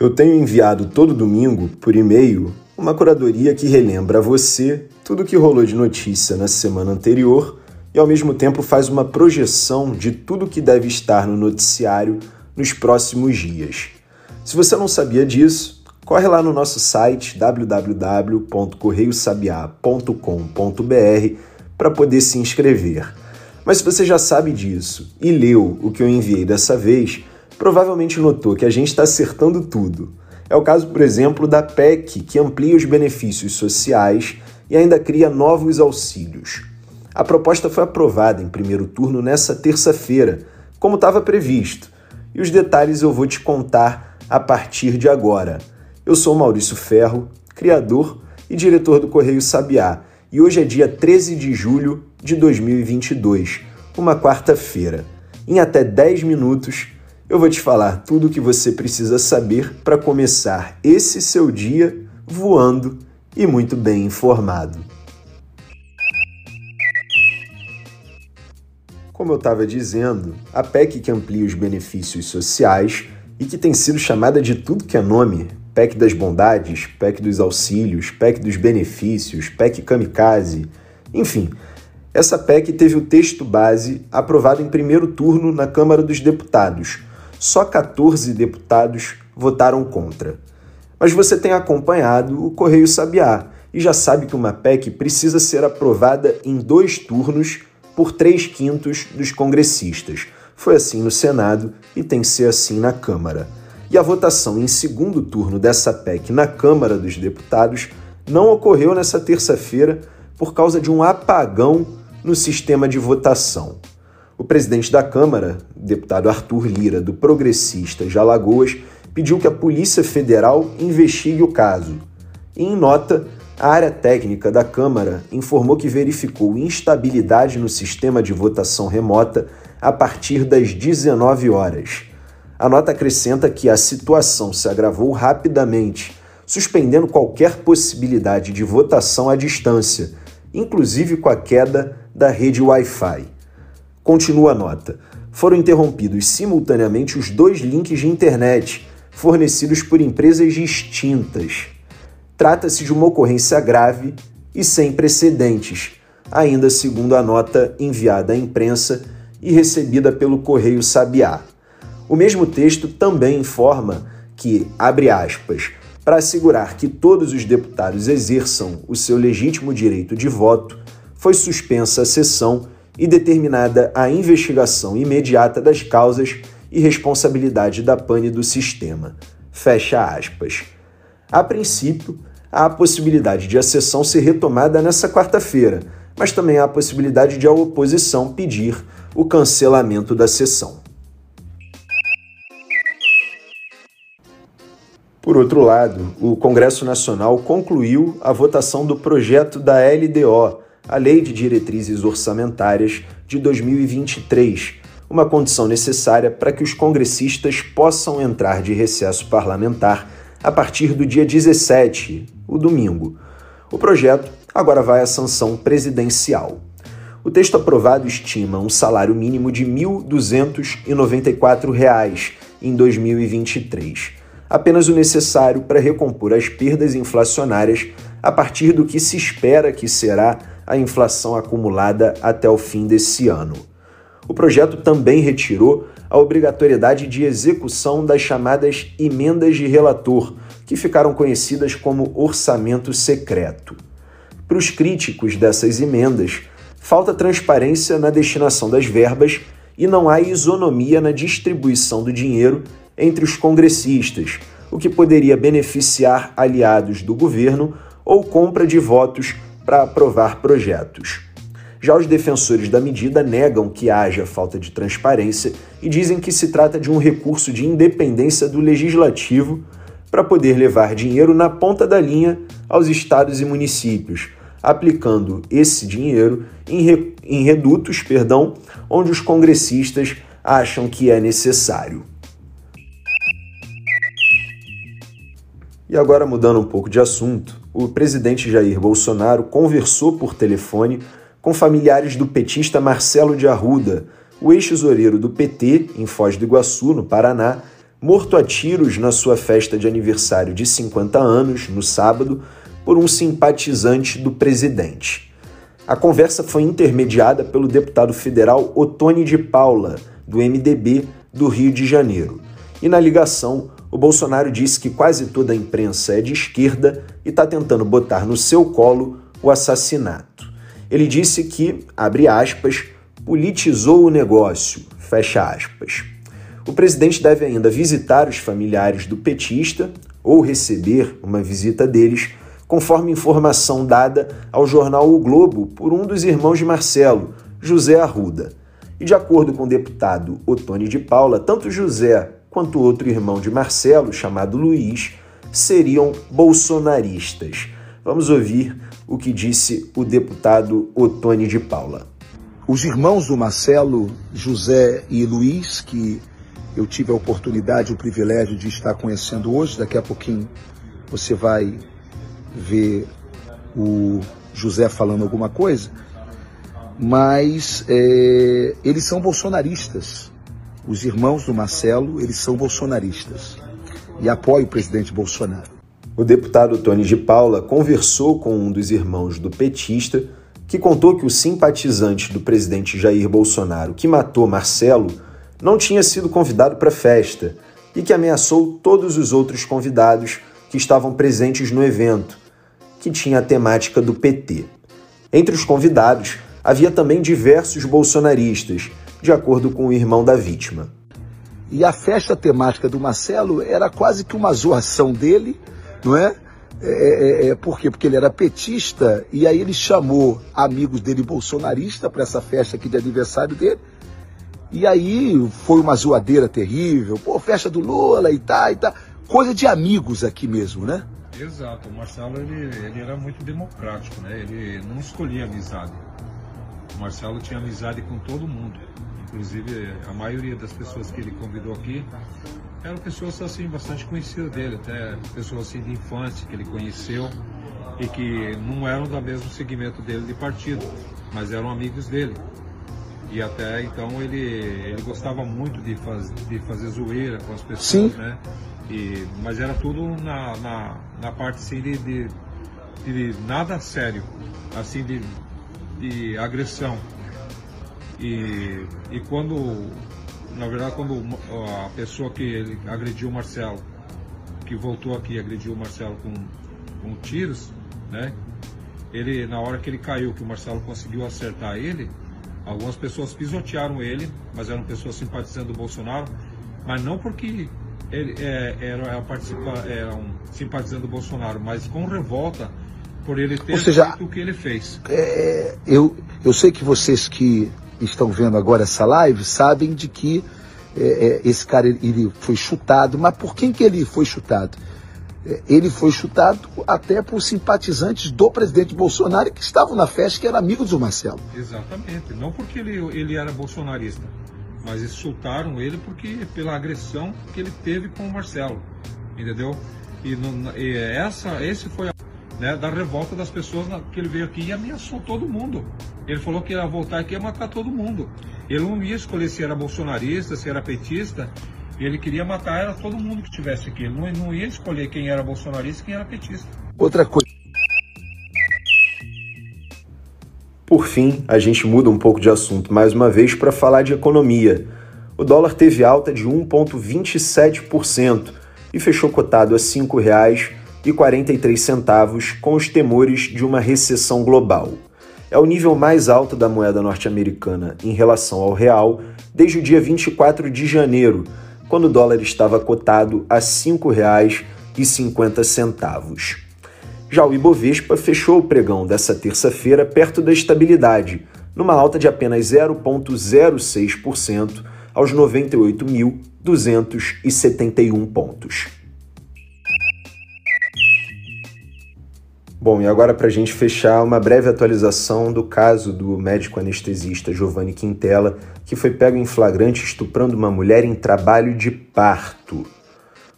Eu tenho enviado todo domingo, por e-mail, uma curadoria que relembra a você tudo o que rolou de notícia na semana anterior e, ao mesmo tempo, faz uma projeção de tudo que deve estar no noticiário nos próximos dias. Se você não sabia disso, corre lá no nosso site www.correiosabiá.com.br para poder se inscrever. Mas se você já sabe disso e leu o que eu enviei dessa vez, provavelmente notou que a gente está acertando tudo. É o caso, por exemplo, da PEC, que amplia os benefícios sociais e ainda cria novos auxílios. A proposta foi aprovada em primeiro turno nessa terça-feira, como estava previsto, e os detalhes eu vou te contar a partir de agora. Eu sou Maurício Ferro, criador e diretor do Correio Sabiá, e hoje é dia 13 de julho de 2022, uma quarta-feira. Em até 10 minutos eu vou te falar tudo o que você precisa saber para começar esse seu dia voando e muito bem informado. Como eu estava dizendo, a PEC que amplia os benefícios sociais e que tem sido chamada de tudo que é nome PEC das bondades, PEC dos auxílios, PEC dos benefícios, PEC kamikaze, enfim. Essa PEC teve o texto base aprovado em primeiro turno na Câmara dos Deputados, só 14 deputados votaram contra. Mas você tem acompanhado o Correio Sabiá e já sabe que uma PEC precisa ser aprovada em dois turnos por três quintos dos congressistas. Foi assim no Senado e tem que ser assim na Câmara. E a votação em segundo turno dessa PEC na Câmara dos Deputados não ocorreu nessa terça-feira por causa de um apagão no sistema de votação. O presidente da Câmara, deputado Arthur Lira, do Progressistas de Alagoas, pediu que a Polícia Federal investigue o caso. E, em nota, a área técnica da Câmara informou que verificou instabilidade no sistema de votação remota a partir das 19 horas. A nota acrescenta que a situação se agravou rapidamente, suspendendo qualquer possibilidade de votação à distância, inclusive com a queda da rede Wi-Fi. Continua a nota. Foram interrompidos simultaneamente os dois links de internet fornecidos por empresas distintas. Trata-se de uma ocorrência grave e sem precedentes, ainda segundo a nota enviada à imprensa e recebida pelo Correio Sabiá. O mesmo texto também informa que, abre aspas, para assegurar que todos os deputados exerçam o seu legítimo direito de voto, foi suspensa a sessão e determinada a investigação imediata das causas e responsabilidade da pane do sistema. Fecha aspas. A princípio, há a possibilidade de a sessão ser retomada nessa quarta-feira, mas também há a possibilidade de a oposição pedir o cancelamento da sessão. Por outro lado, o Congresso Nacional concluiu a votação do projeto da LDO, a Lei de Diretrizes Orçamentárias de 2023, uma condição necessária para que os congressistas possam entrar de recesso parlamentar a partir do dia 17, o domingo. O projeto agora vai à sanção presidencial. O texto aprovado estima um salário mínimo de R$ 1.294 em 2023, apenas o necessário para recompor as perdas inflacionárias a partir do que se espera que será a inflação acumulada até o fim desse ano. O projeto também retirou a obrigatoriedade de execução das chamadas emendas de relator, que ficaram conhecidas como orçamento secreto. Para os críticos dessas emendas, falta transparência na destinação das verbas e não há isonomia na distribuição do dinheiro entre os congressistas, o que poderia beneficiar aliados do governo ou compra de votos para aprovar projetos. Já os defensores da medida negam que haja falta de transparência e dizem que se trata de um recurso de independência do legislativo para poder levar dinheiro na ponta da linha aos estados e municípios, aplicando esse dinheiro em, re... em redutos, perdão, onde os congressistas acham que é necessário. E agora mudando um pouco de assunto, o presidente Jair Bolsonaro conversou por telefone com familiares do petista Marcelo de Arruda, o ex-tesoureiro do PT em Foz do Iguaçu, no Paraná, morto a tiros na sua festa de aniversário de 50 anos, no sábado, por um simpatizante do presidente. A conversa foi intermediada pelo deputado federal Otone de Paula, do MDB do Rio de Janeiro. E na ligação, o Bolsonaro disse que quase toda a imprensa é de esquerda e está tentando botar no seu colo o assassinato. Ele disse que, abre aspas, politizou o negócio, fecha aspas. O presidente deve ainda visitar os familiares do petista ou receber uma visita deles, conforme informação dada ao jornal O Globo por um dos irmãos de Marcelo, José Arruda. E de acordo com o deputado Otone de Paula, tanto José quanto outro irmão de Marcelo, chamado Luiz, seriam bolsonaristas. Vamos ouvir o que disse o deputado Otone de Paula. Os irmãos do Marcelo, José e Luiz, que eu tive a oportunidade, o privilégio de estar conhecendo hoje, daqui a pouquinho você vai ver o José falando alguma coisa, mas é, eles são bolsonaristas. Os irmãos do Marcelo, eles são bolsonaristas e apoiam o presidente Bolsonaro. O deputado Tony de Paula conversou com um dos irmãos do petista, que contou que o simpatizante do presidente Jair Bolsonaro que matou Marcelo não tinha sido convidado para a festa e que ameaçou todos os outros convidados que estavam presentes no evento, que tinha a temática do PT. Entre os convidados havia também diversos bolsonaristas, de acordo com o irmão da vítima. E a festa temática do Marcelo era quase que uma zoação dele, não é? É, é, é, é por quê? Porque ele era petista e aí ele chamou amigos dele bolsonarista para essa festa aqui de aniversário dele. E aí foi uma zoadeira terrível, pô, festa do Lula e tá, e tá. Coisa de amigos aqui mesmo, né? Exato, o Marcelo ele, ele era muito democrático, né? Ele não escolhia amizade. O Marcelo tinha amizade com todo mundo. Inclusive, a maioria das pessoas que ele convidou aqui eram pessoas assim bastante conhecidas dele, até pessoas assim de infância que ele conheceu e que não eram do mesmo segmento dele de partido, mas eram amigos dele. E até então ele, ele gostava muito de, faz, de fazer zoeira com as pessoas, Sim. né? E, mas era tudo na, na, na parte assim de, de, de nada sério, assim de de agressão. E, e quando, na verdade, quando a pessoa que agrediu o Marcelo, que voltou aqui e agrediu o Marcelo com, com tiros, né? Ele, na hora que ele caiu, que o Marcelo conseguiu acertar ele, algumas pessoas pisotearam ele, mas eram pessoas simpatizando do Bolsonaro, mas não porque ele é, era, era, participa, era um simpatizando do Bolsonaro, mas com revolta por ele ter Ou seja, feito o que ele fez. É, eu, eu sei que vocês que estão vendo agora essa live sabem de que é, é, esse cara ele foi chutado, mas por quem que ele foi chutado? É, ele foi chutado até por simpatizantes do presidente Bolsonaro que estavam na festa, que eram amigos do Marcelo. Exatamente, não porque ele, ele era bolsonarista, mas eles chutaram ele porque pela agressão que ele teve com o Marcelo, entendeu? E, no, e essa, esse foi a né, da revolta das pessoas que ele veio aqui e ameaçou todo mundo. Ele falou que ia voltar aqui e ia matar todo mundo. Ele não ia escolher se era bolsonarista, se era petista. Ele queria matar era todo mundo que estivesse aqui. Ele não, não ia escolher quem era bolsonarista e quem era petista. Outra coisa. Por fim, a gente muda um pouco de assunto mais uma vez para falar de economia. O dólar teve alta de 1,27% e fechou cotado a R$ 5,00 e 43 centavos com os temores de uma recessão global. É o nível mais alto da moeda norte-americana em relação ao real desde o dia 24 de janeiro, quando o dólar estava cotado a R$ 5,50. Já o Ibovespa fechou o pregão dessa terça-feira perto da estabilidade, numa alta de apenas 0,06% aos 98.271 pontos. Bom, e agora para a gente fechar, uma breve atualização do caso do médico anestesista Giovanni Quintela, que foi pego em flagrante estuprando uma mulher em trabalho de parto.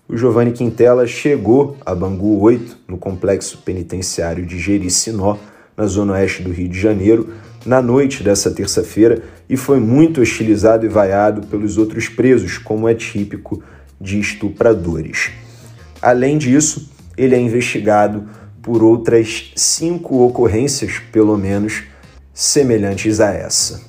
O Giovanni Quintela chegou a Bangu 8, no complexo penitenciário de Jericinó, na zona oeste do Rio de Janeiro, na noite dessa terça-feira e foi muito hostilizado e vaiado pelos outros presos, como é típico de estupradores. Além disso, ele é investigado por outras cinco ocorrências, pelo menos, semelhantes a essa.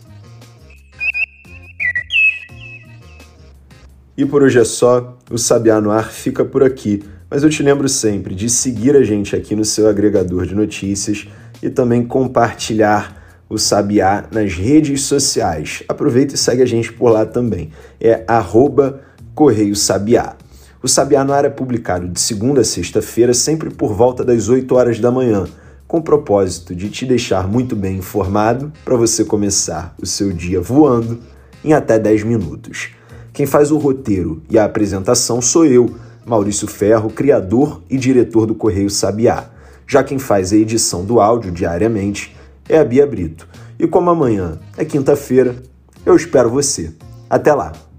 E por hoje é só, o Sabiá no Ar fica por aqui, mas eu te lembro sempre de seguir a gente aqui no seu agregador de notícias e também compartilhar o Sabiá nas redes sociais. Aproveita e segue a gente por lá também. É arroba Correio Sabiá. O Sabiá no Ar é publicado de segunda a sexta-feira, sempre por volta das 8 horas da manhã, com o propósito de te deixar muito bem informado para você começar o seu dia voando em até 10 minutos. Quem faz o roteiro e a apresentação sou eu, Maurício Ferro, criador e diretor do Correio Sabiá. Já quem faz a edição do áudio diariamente é a Bia Brito. E como amanhã é quinta-feira, eu espero você. Até lá!